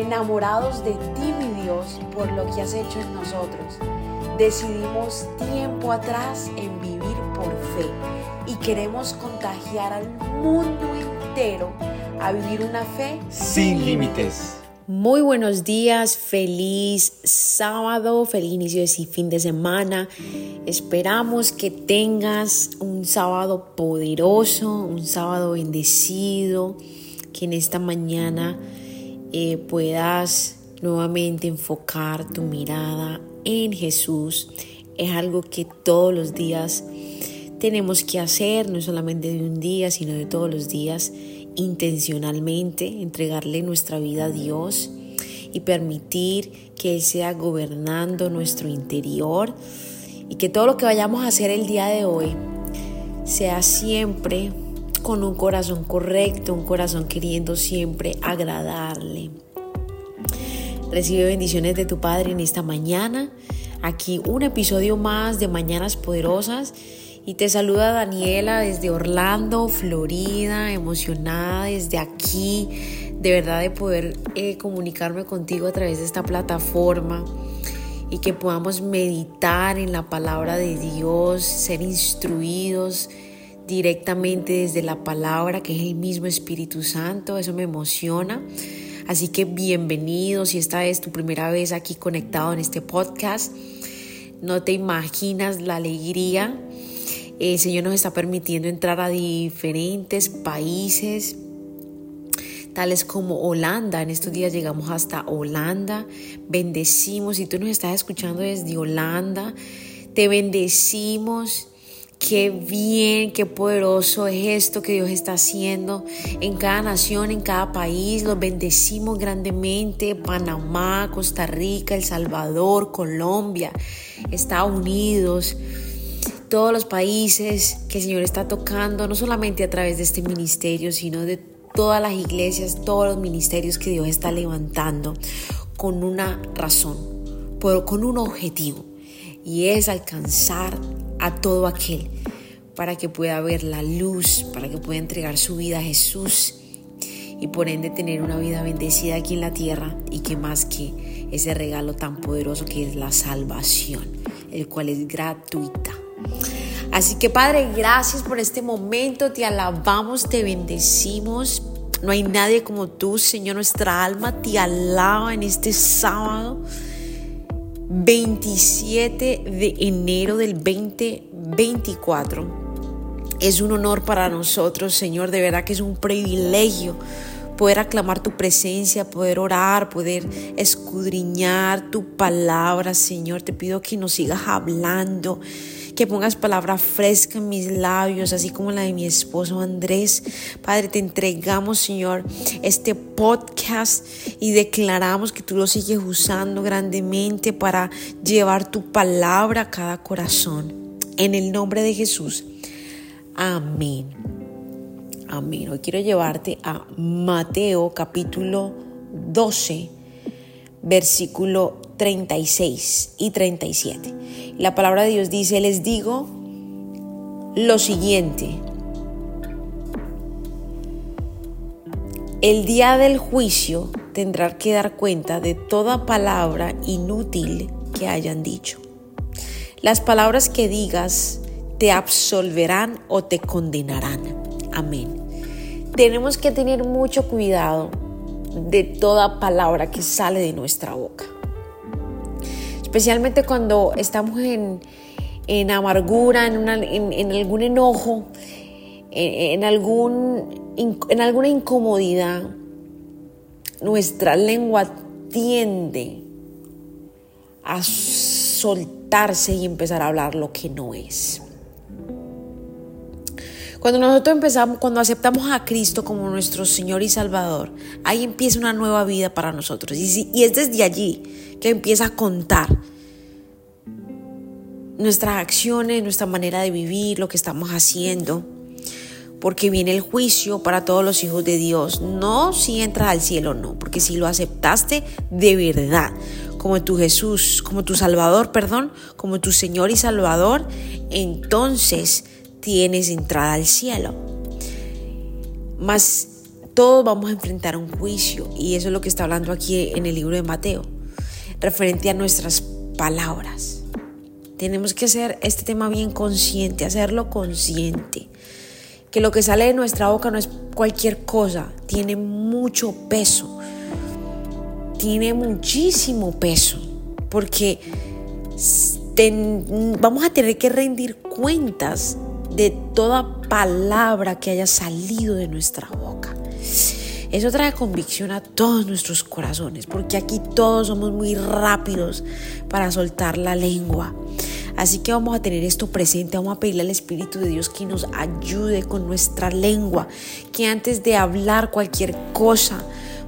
enamorados de ti, mi Dios, por lo que has hecho en nosotros. Decidimos tiempo atrás en vivir por fe y queremos contagiar al mundo entero a vivir una fe sin límites. Muy buenos días, feliz sábado, feliz inicio de fin de semana. Esperamos que tengas un sábado poderoso, un sábado bendecido, que en esta mañana eh, puedas nuevamente enfocar tu mirada en Jesús. Es algo que todos los días tenemos que hacer, no solamente de un día, sino de todos los días intencionalmente entregarle nuestra vida a Dios y permitir que Él sea gobernando nuestro interior y que todo lo que vayamos a hacer el día de hoy sea siempre con un corazón correcto, un corazón queriendo siempre agradarle. Recibe bendiciones de tu Padre en esta mañana. Aquí un episodio más de Mañanas Poderosas y te saluda Daniela desde Orlando, Florida, emocionada desde aquí, de verdad de poder eh, comunicarme contigo a través de esta plataforma y que podamos meditar en la palabra de Dios, ser instruidos directamente desde la palabra que es el mismo Espíritu Santo, eso me emociona. Así que bienvenidos si esta es tu primera vez aquí conectado en este podcast. No te imaginas la alegría el Señor nos está permitiendo entrar a diferentes países, tales como Holanda. En estos días llegamos hasta Holanda. Bendecimos. Si tú nos estás escuchando desde Holanda, te bendecimos. Qué bien, qué poderoso es esto que Dios está haciendo en cada nación, en cada país. Los bendecimos grandemente. Panamá, Costa Rica, El Salvador, Colombia, Estados Unidos todos los países que el Señor está tocando, no solamente a través de este ministerio, sino de todas las iglesias, todos los ministerios que Dios está levantando con una razón, con un objetivo, y es alcanzar a todo aquel para que pueda ver la luz, para que pueda entregar su vida a Jesús y por ende tener una vida bendecida aquí en la tierra y que más que ese regalo tan poderoso que es la salvación, el cual es gratuita. Así que Padre, gracias por este momento, te alabamos, te bendecimos. No hay nadie como tú, Señor, nuestra alma te alaba en este sábado 27 de enero del 2024. Es un honor para nosotros, Señor, de verdad que es un privilegio poder aclamar tu presencia, poder orar, poder escudriñar tu palabra, Señor. Te pido que nos sigas hablando que pongas palabra fresca en mis labios, así como la de mi esposo Andrés. Padre, te entregamos, Señor, este podcast y declaramos que tú lo sigues usando grandemente para llevar tu palabra a cada corazón. En el nombre de Jesús. Amén. Amén. Hoy quiero llevarte a Mateo capítulo 12, versículo 36 y 37. La palabra de Dios dice, les digo lo siguiente. El día del juicio tendrán que dar cuenta de toda palabra inútil que hayan dicho. Las palabras que digas te absolverán o te condenarán. Amén. Tenemos que tener mucho cuidado de toda palabra que sale de nuestra boca especialmente cuando estamos en, amargura, en, algún enojo, en, algún, en alguna incomodidad, nuestra lengua tiende a soltarse y empezar a hablar lo que no es. Cuando nosotros empezamos, cuando aceptamos a Cristo como nuestro Señor y Salvador, ahí empieza una nueva vida para nosotros. Y, es desde allí que empieza a contar nuestras acciones, nuestra manera de vivir, lo que estamos haciendo. Porque viene el juicio para todos los hijos de Dios. No si entras al cielo, no. Porque si lo aceptaste de verdad, como tu Jesús, como tu Salvador, perdón, como tu Señor y Salvador, entonces tienes entrada al cielo. Mas todos vamos a enfrentar un juicio y eso es lo que está hablando aquí en el libro de Mateo, referente a nuestras palabras. Tenemos que hacer este tema bien consciente, hacerlo consciente. Que lo que sale de nuestra boca no es cualquier cosa, tiene mucho peso. Tiene muchísimo peso. Porque vamos a tener que rendir cuentas de toda palabra que haya salido de nuestra boca. Eso trae convicción a todos nuestros corazones, porque aquí todos somos muy rápidos para soltar la lengua. Así que vamos a tener esto presente, vamos a pedirle al Espíritu de Dios que nos ayude con nuestra lengua, que antes de hablar cualquier cosa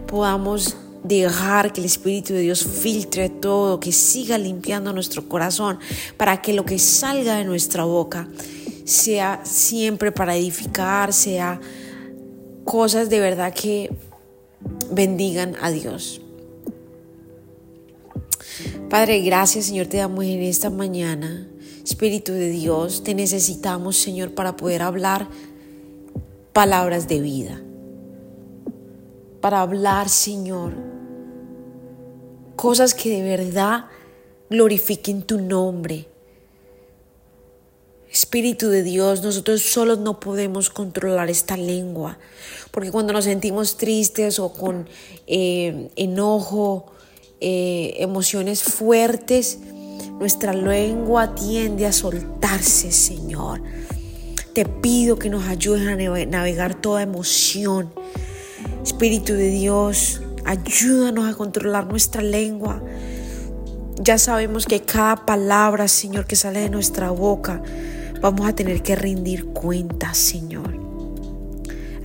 podamos dejar que el Espíritu de Dios filtre todo, que siga limpiando nuestro corazón, para que lo que salga de nuestra boca sea siempre para edificar, sea cosas de verdad que bendigan a Dios. Padre, gracias Señor, te damos en esta mañana. Espíritu de Dios, te necesitamos Señor para poder hablar palabras de vida. Para hablar Señor cosas que de verdad glorifiquen tu nombre Espíritu de Dios, nosotros solos no podemos controlar esta lengua, porque cuando nos sentimos tristes o con eh, enojo, eh, emociones fuertes, nuestra lengua tiende a soltarse, Señor. Te pido que nos ayudes a navegar toda emoción. Espíritu de Dios, ayúdanos a controlar nuestra lengua. Ya sabemos que cada palabra, Señor, que sale de nuestra boca, vamos a tener que rendir cuentas, Señor.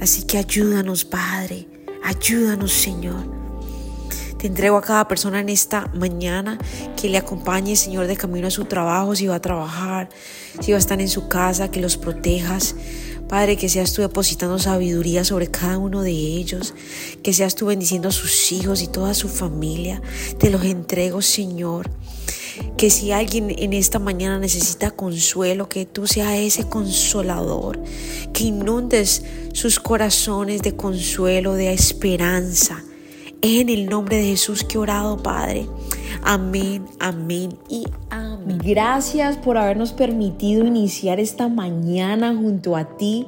Así que ayúdanos, Padre, ayúdanos, Señor. Te entrego a cada persona en esta mañana que le acompañe, Señor, de camino a su trabajo, si va a trabajar, si va a estar en su casa, que los protejas. Padre, que seas tú depositando sabiduría sobre cada uno de ellos, que seas tú bendiciendo a sus hijos y toda su familia. Te los entrego, Señor que si alguien en esta mañana necesita consuelo, que tú seas ese consolador, que inundes sus corazones de consuelo, de esperanza. En el nombre de Jesús que he orado, Padre. Amén, amén y amén. Gracias por habernos permitido iniciar esta mañana junto a ti.